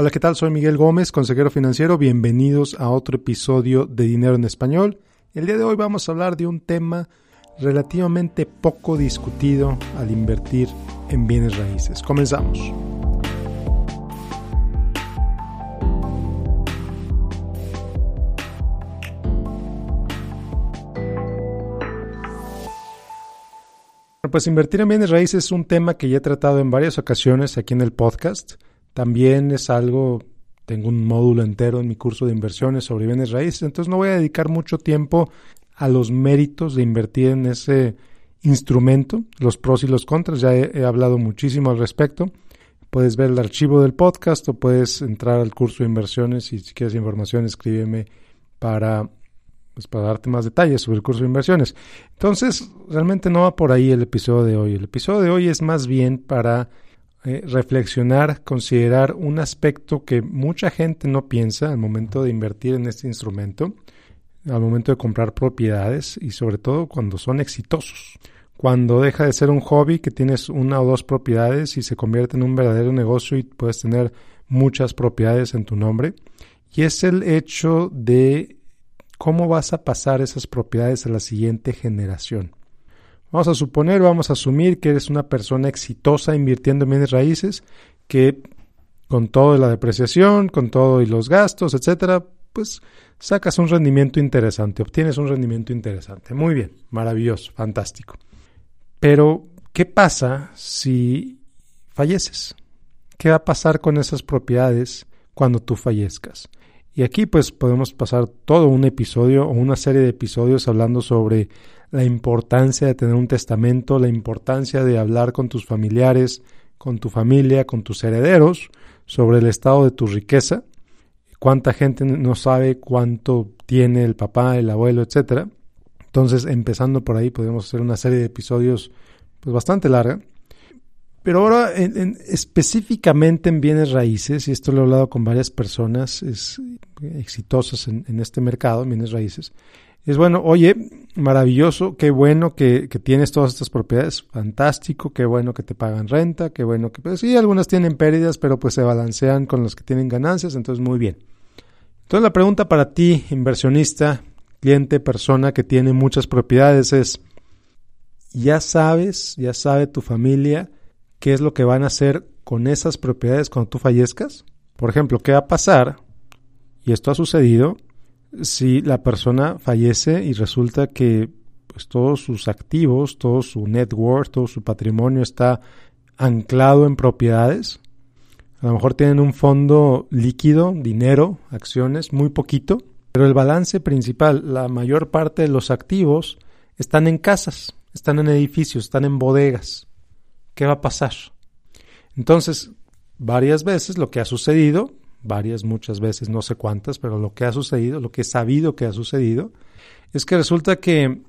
Hola, ¿qué tal? Soy Miguel Gómez, consejero financiero. Bienvenidos a otro episodio de Dinero en Español. El día de hoy vamos a hablar de un tema relativamente poco discutido al invertir en bienes raíces. Comenzamos. Pues invertir en bienes raíces es un tema que ya he tratado en varias ocasiones aquí en el podcast. También es algo, tengo un módulo entero en mi curso de inversiones sobre bienes raíces, entonces no voy a dedicar mucho tiempo a los méritos de invertir en ese instrumento, los pros y los contras, ya he, hablado muchísimo al respecto. Puedes ver el archivo del podcast o puedes entrar al curso de inversiones y si quieres información escríbeme para, pues, para darte más detalles sobre el curso de inversiones. Entonces, realmente no va por ahí el episodio de hoy. El episodio de hoy es más bien para eh, reflexionar, considerar un aspecto que mucha gente no piensa al momento de invertir en este instrumento, al momento de comprar propiedades y sobre todo cuando son exitosos. Cuando deja de ser un hobby que tienes una o dos propiedades y se convierte en un verdadero negocio y puedes tener muchas propiedades en tu nombre. Y es el hecho de cómo vas a pasar esas propiedades a la siguiente generación. Vamos a suponer, vamos a asumir que eres una persona exitosa invirtiendo en bienes raíces, que con todo la depreciación, con todo y los gastos, etcétera, pues sacas un rendimiento interesante, obtienes un rendimiento interesante. Muy bien, maravilloso, fantástico. Pero, ¿qué pasa si falleces? ¿Qué va a pasar con esas propiedades cuando tú fallezcas? Y aquí pues podemos pasar todo un episodio o una serie de episodios hablando sobre la importancia de tener un testamento, la importancia de hablar con tus familiares, con tu familia, con tus herederos sobre el estado de tu riqueza, cuánta gente no sabe cuánto tiene el papá, el abuelo, etcétera. Entonces, empezando por ahí, podemos hacer una serie de episodios pues bastante larga. Pero ahora, en, específicamente en bienes raíces, y esto lo he hablado con varias personas es, exitosas en, este mercado, en bienes raíces, es bueno, oye, maravilloso, qué bueno que, tienes todas estas propiedades, fantástico, qué bueno que te pagan renta, qué bueno que, pues sí, algunas tienen pérdidas, pero pues se balancean con los que tienen ganancias, entonces muy bien. Entonces la pregunta para ti, inversionista, cliente, persona que tiene muchas propiedades es, ¿ya sabes, ya sabe tu familia qué es lo que van a hacer con esas propiedades cuando tú fallezcas? Por ejemplo, ¿qué va a pasar? Y esto ha sucedido si la persona fallece y resulta que pues, todos sus activos, todo su network, todo su patrimonio está anclado en propiedades. A lo mejor tienen un fondo líquido, dinero, acciones, muy poquito, pero el balance principal, la mayor parte de los activos están en casas, están en edificios, están en bodegas. ¿Qué va a pasar? Entonces, varias veces lo que ha sucedido varias, muchas veces, no sé cuántas, pero lo que ha sucedido, lo que he sabido que ha sucedido, es que resulta que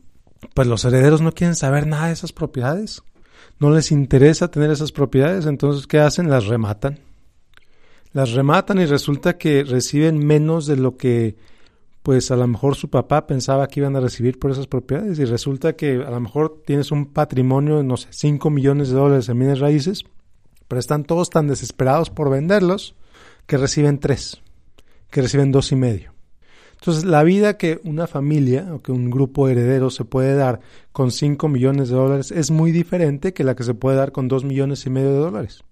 pues los herederos no quieren saber nada de esas propiedades. No les interesa tener esas propiedades, entonces ¿qué hacen? Las rematan. Las rematan y resulta que reciben menos de lo que pues a lo mejor su papá pensaba que iban a recibir por esas propiedades y resulta que a lo mejor tienes un patrimonio de, no sé, 5 millones de dólares en bienes raíces, pero están todos tan desesperados por venderlos que reciben tres, que reciben dos y medio. Entonces, la vida que una familia o que un grupo heredero se puede dar con 5 millones de dólares es muy diferente que la que se puede dar con 2 millones y medio de dólares.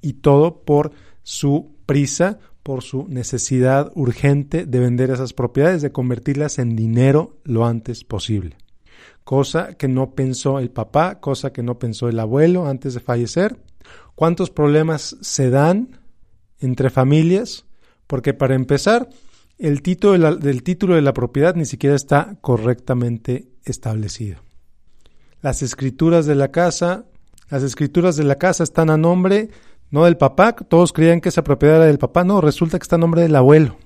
Y todo por su prisa, por su necesidad urgente de vender esas propiedades, de convertirlas en dinero lo antes posible. Cosa que no pensó el papá, cosa que no pensó el abuelo antes de fallecer. ¿Cuántos problemas se dan entre familias, porque para empezar, el título del título de la propiedad ni siquiera está correctamente establecido. Las escrituras de la casa, las escrituras de la casa están a nombre no del papá, todos creían que esa propiedad era del papá, no, resulta que está a nombre del abuelo.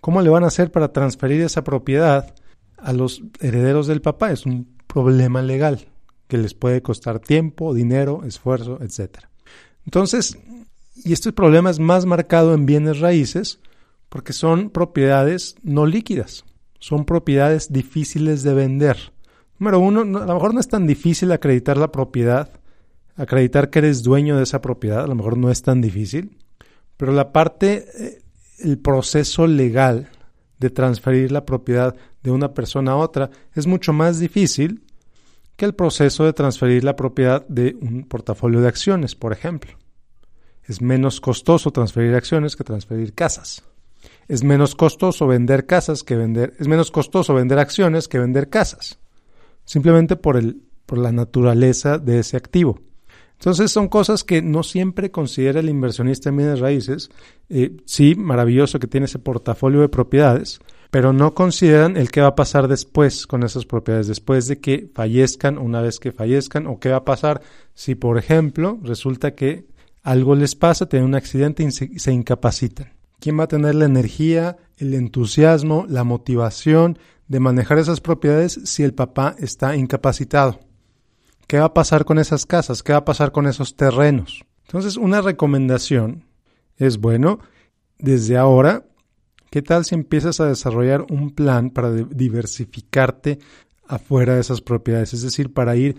¿Cómo le van a hacer para transferir esa propiedad a los herederos del papá? Es un problema legal que les puede costar tiempo, dinero, esfuerzo, etc. Entonces, y este problema es más marcado en bienes raíces porque son propiedades no líquidas, son propiedades difíciles de vender. Número uno, a lo mejor no es tan difícil acreditar la propiedad, acreditar que eres dueño de esa propiedad, a lo mejor no es tan difícil, Pero la parte, eh, el proceso legal de transferir la propiedad de una persona a otra es mucho más difícil que el proceso de transferir la propiedad de un portafolio de acciones, por ejemplo. Es menos costoso transferir acciones que transferir casas. Es menos costoso vender casas que vender, es menos costoso vender acciones que vender casas. Simplemente por el, por la naturaleza de ese activo. Entonces son cosas que no siempre considera el inversionista en bienes raíces. Eh, sí, maravilloso que tiene ese portafolio de propiedades, pero no consideran el qué va a pasar después con esas propiedades, después de que fallezcan, una vez que fallezcan, o qué va a pasar si, por ejemplo, resulta que algo les pasa, tienen un accidente y se incapacitan. ¿Quién va a tener la energía, el entusiasmo, la motivación de manejar esas propiedades si el papá está incapacitado? ¿Qué va a pasar con esas casas? ¿Qué va a pasar con esos terrenos? Entonces, una recomendación es, bueno, desde ahora ¿Qué tal si empiezas a desarrollar un plan para diversificarte afuera de esas propiedades? Es decir, para ir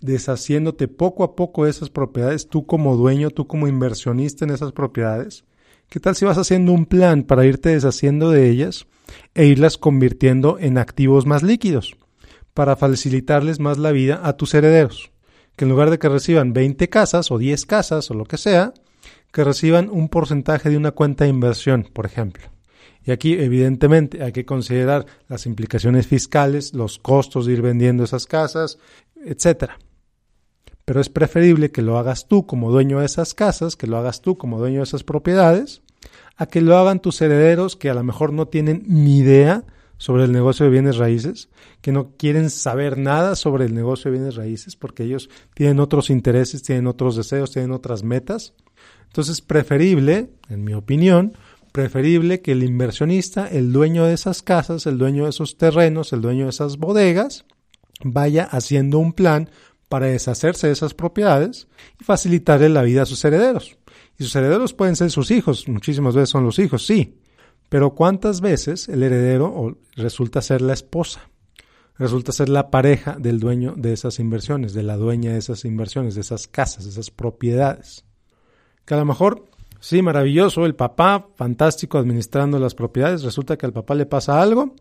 deshaciéndote poco a poco de esas propiedades, tú como dueño, tú como inversionista en esas propiedades. ¿Qué tal si vas haciendo un plan para irte deshaciendo de ellas e irlas convirtiendo en activos más líquidos para facilitarles más la vida a tus herederos? Que en lugar de que reciban 20 casas o 10 casas o lo que sea, que reciban un porcentaje de una cuenta de inversión, por ejemplo. Y aquí, evidentemente, hay que considerar las implicaciones fiscales, los costos de ir vendiendo esas casas, etcétera. Pero es preferible que lo hagas tú como dueño de esas casas, que lo hagas tú como dueño de esas propiedades, a que lo hagan tus herederos que a lo mejor no tienen ni idea sobre el negocio de bienes raíces, que no quieren saber nada sobre el negocio de bienes raíces porque ellos tienen otros intereses, tienen otros deseos, tienen otras metas. Entonces, preferible, en mi opinión, preferible que el inversionista, el dueño de esas casas, el dueño de esos terrenos, el dueño de esas bodegas, vaya haciendo un plan para deshacerse de esas propiedades y facilitarle la vida a sus herederos. Y sus herederos pueden ser sus hijos, muchísimas veces son los hijos, sí, pero ¿cuántas veces el heredero resulta ser la esposa? Resulta ser la pareja del dueño de esas inversiones, de la dueña de esas inversiones, de esas casas, de esas propiedades. Que a lo mejor Sí, maravilloso, el papá, fantástico administrando las propiedades, resulta que al papá le pasa algo.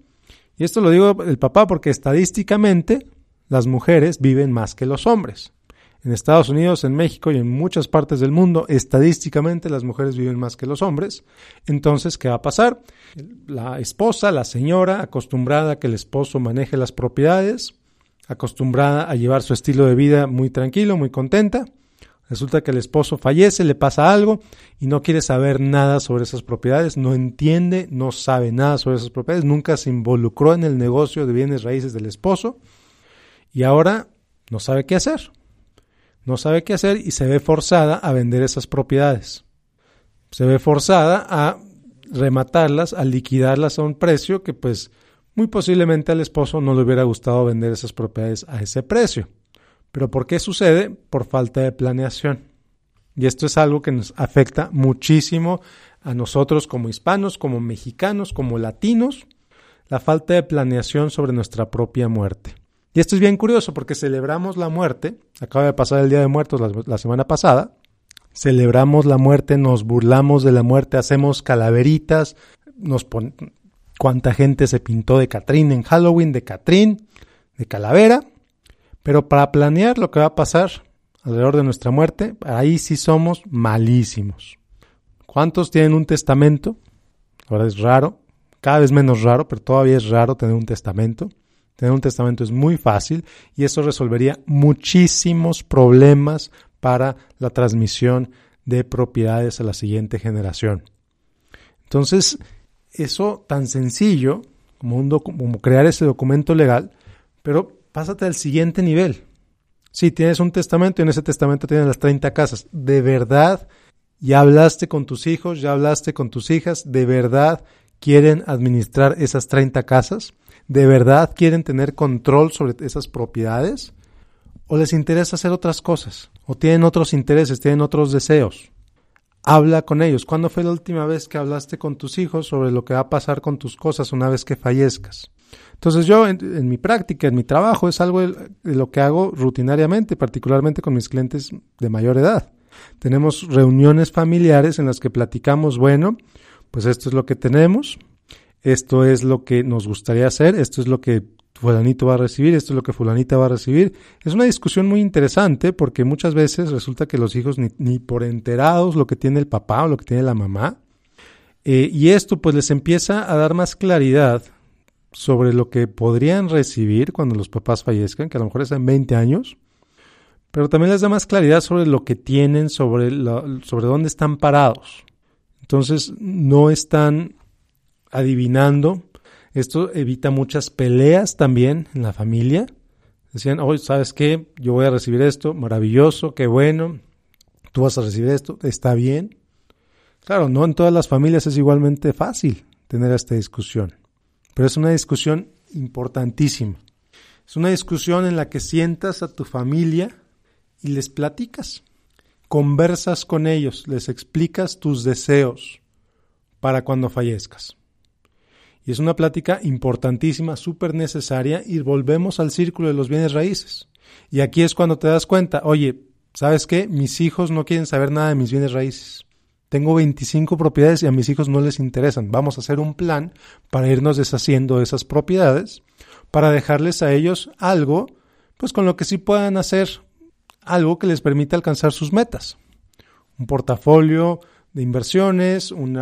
Y esto lo digo el papá porque estadísticamente las mujeres viven más que los hombres. En Estados Unidos, en México y en muchas partes del mundo, estadísticamente las mujeres viven más que los hombres. Entonces, ¿qué va a pasar? La esposa, la señora, acostumbrada a que el esposo maneje las propiedades, acostumbrada a llevar su estilo de vida muy tranquilo, muy contenta, Resulta que el esposo fallece, le pasa algo y no quiere saber nada sobre esas propiedades, no entiende, no sabe nada sobre esas propiedades, nunca se involucró en el negocio de bienes raíces del esposo y ahora no sabe qué hacer. No sabe qué hacer y se ve forzada a vender esas propiedades. Se ve forzada a rematarlas, a liquidarlas a un precio que pues muy posiblemente al esposo no le hubiera gustado vender esas propiedades a ese precio. ¿Pero por qué sucede? Por falta de planeación. Y esto es algo que nos afecta muchísimo a nosotros como hispanos, como mexicanos, como latinos, la falta de planeación sobre nuestra propia muerte. Y esto es bien curioso porque celebramos la muerte, acaba de pasar el Día de Muertos la, semana pasada, celebramos la muerte, nos burlamos de la muerte, hacemos calaveritas, nos pon... cuánta gente se pintó de Catrín en Halloween, de Catrín, de calavera, pero para planear lo que va a pasar alrededor de nuestra muerte, ahí sí somos malísimos. ¿Cuántos tienen un testamento? Ahora es raro, cada vez menos raro, pero todavía es raro tener un testamento. Tener un testamento es muy fácil y eso resolvería muchísimos problemas para la transmisión de propiedades a la siguiente generación. Entonces, eso tan sencillo como, como crear ese documento legal, pero pásate al siguiente nivel. Si tienes un testamento y en ese testamento tienes las 30 casas, de verdad, ya hablaste con tus hijos, ya hablaste con tus hijas, de verdad quieren administrar esas 30 casas, de verdad quieren tener control sobre esas propiedades, o les interesa hacer otras cosas, o tienen otros intereses, tienen otros deseos. Habla con ellos. ¿Cuándo fue la última vez que hablaste con tus hijos sobre lo que va a pasar con tus cosas una vez que fallezcas? Entonces yo en, mi práctica, en mi trabajo, es algo de, lo que hago rutinariamente, particularmente con mis clientes de mayor edad. Tenemos reuniones familiares en las que platicamos, bueno, pues esto es lo que tenemos, esto es lo que nos gustaría hacer, esto es lo que fulanito va a recibir, esto es lo que fulanita va a recibir. Es una discusión muy interesante porque muchas veces resulta que los hijos ni, por enterados lo que tiene el papá o lo que tiene la mamá. Eh, y esto pues les empieza a dar más claridad sobre lo que podrían recibir cuando los papás fallezcan, que a lo mejor es en 20 años, pero también les da más claridad sobre lo que tienen, sobre, sobre dónde están parados. Entonces no están adivinando esto evita muchas peleas también en la familia. Decían, hoy, ¿sabes qué? Yo voy a recibir esto, maravilloso, qué bueno. Tú vas a recibir esto, está bien. Claro, no en todas las familias es igualmente fácil tener esta discusión, pero es una discusión importantísima. Es una discusión en la que sientas a tu familia y les platicas, conversas con ellos, les explicas tus deseos para cuando fallezcas. Y es una plática importantísima, súper necesaria, y volvemos al círculo de los bienes raíces. Y aquí es cuando te das cuenta, oye, ¿sabes qué? Mis hijos no quieren saber nada de mis bienes raíces. Tengo 25 propiedades y a mis hijos no les interesan. Vamos a hacer un plan para irnos deshaciendo de esas propiedades, para dejarles a ellos algo, pues con lo que sí puedan hacer algo que les permita alcanzar sus metas. Un portafolio de inversiones, un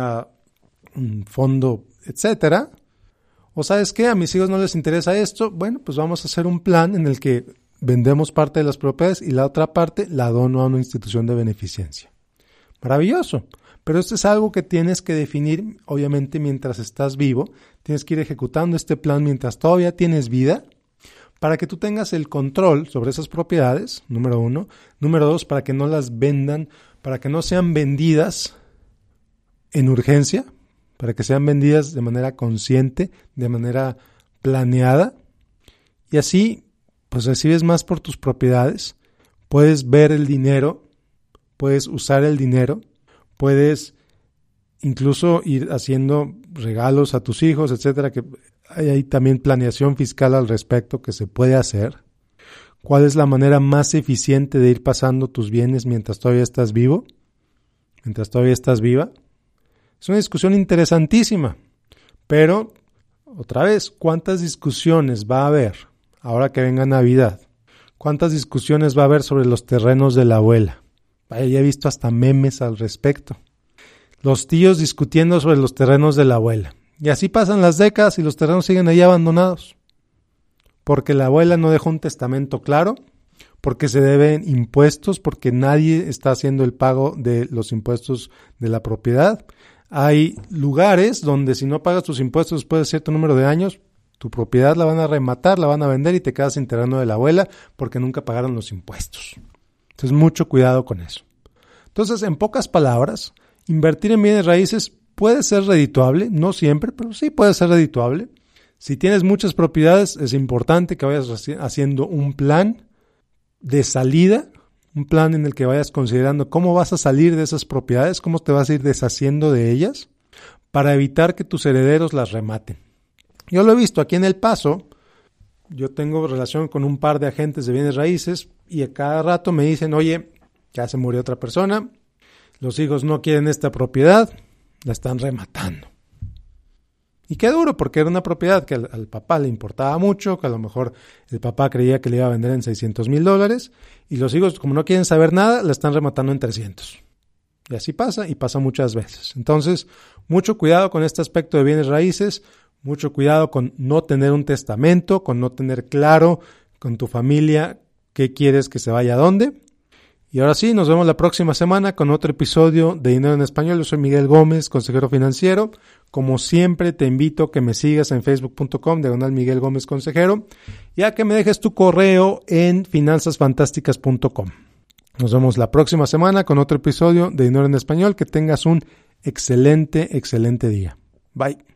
fondo etcétera. O sabes qué, a mis hijos no les interesa esto, bueno, pues vamos a hacer un plan en el que vendemos parte de las propiedades y la otra parte la dono a una institución de beneficencia. Maravilloso. Pero esto es algo que tienes que definir, obviamente, mientras estás vivo. Tienes que ir ejecutando este plan mientras todavía tienes vida, para que tú tengas el control sobre esas propiedades, número uno. Número dos, para que no las vendan, para que no sean vendidas en urgencia, para que sean vendidas de manera consciente, de manera planeada. Y así, pues recibes más por tus propiedades, puedes ver el dinero, puedes usar el dinero, puedes incluso ir haciendo regalos a tus hijos, etcétera, que hay también planeación fiscal al respecto que se puede hacer. ¿Cuál es la manera más eficiente de ir pasando tus bienes mientras todavía estás vivo? Mientras todavía estás viva. Es una discusión interesantísima, pero otra vez, ¿cuántas discusiones va a haber ahora que venga Navidad? ¿Cuántas discusiones va a haber sobre los terrenos de la abuela? Ya he visto hasta memes al respecto. Los tíos discutiendo sobre los terrenos de la abuela. Y así pasan las décadas y los terrenos siguen ahí abandonados. Porque la abuela no dejó un testamento claro, porque se deben impuestos, porque nadie está haciendo el pago de los impuestos de la propiedad, hay lugares donde si no pagas tus impuestos después de cierto número de años, tu propiedad la van a rematar, la van a vender y te quedas enterando de la abuela porque nunca pagaron los impuestos. Entonces, mucho cuidado con eso. Entonces, en pocas palabras, invertir en bienes raíces puede ser redituable, no siempre, pero sí puede ser redituable. Si tienes muchas propiedades, es importante que vayas haciendo un plan de salida un plan en el que vayas considerando cómo vas a salir de esas propiedades, cómo te vas a ir deshaciendo de ellas, para evitar que tus herederos las rematen. Yo lo he visto aquí en El Paso, yo tengo relación con un par de agentes de bienes raíces y a cada rato me dicen, oye, ya se murió otra persona, los hijos no quieren esta propiedad, la están rematando. Y qué duro, porque era una propiedad que al, papá le importaba mucho, que a lo mejor el papá creía que le iba a vender en 600 mil dólares, y los hijos, como no quieren saber nada, la están rematando en 300. Y así pasa, y pasa muchas veces. Entonces, mucho cuidado con este aspecto de bienes raíces, mucho cuidado con no tener un testamento, con no tener claro con tu familia qué quieres que se vaya a dónde. Y ahora sí, nos vemos la próxima semana con otro episodio de Dinero en Español. Yo soy Miguel Gómez, consejero financiero. Como siempre, te invito a que me sigas en facebook.com, diagonal Miguel Gómez Consejero, y a que me dejes tu correo en finanzasfantásticas.com. Nos vemos la próxima semana con otro episodio de Dinero en Español. Que tengas un excelente, excelente día. Bye.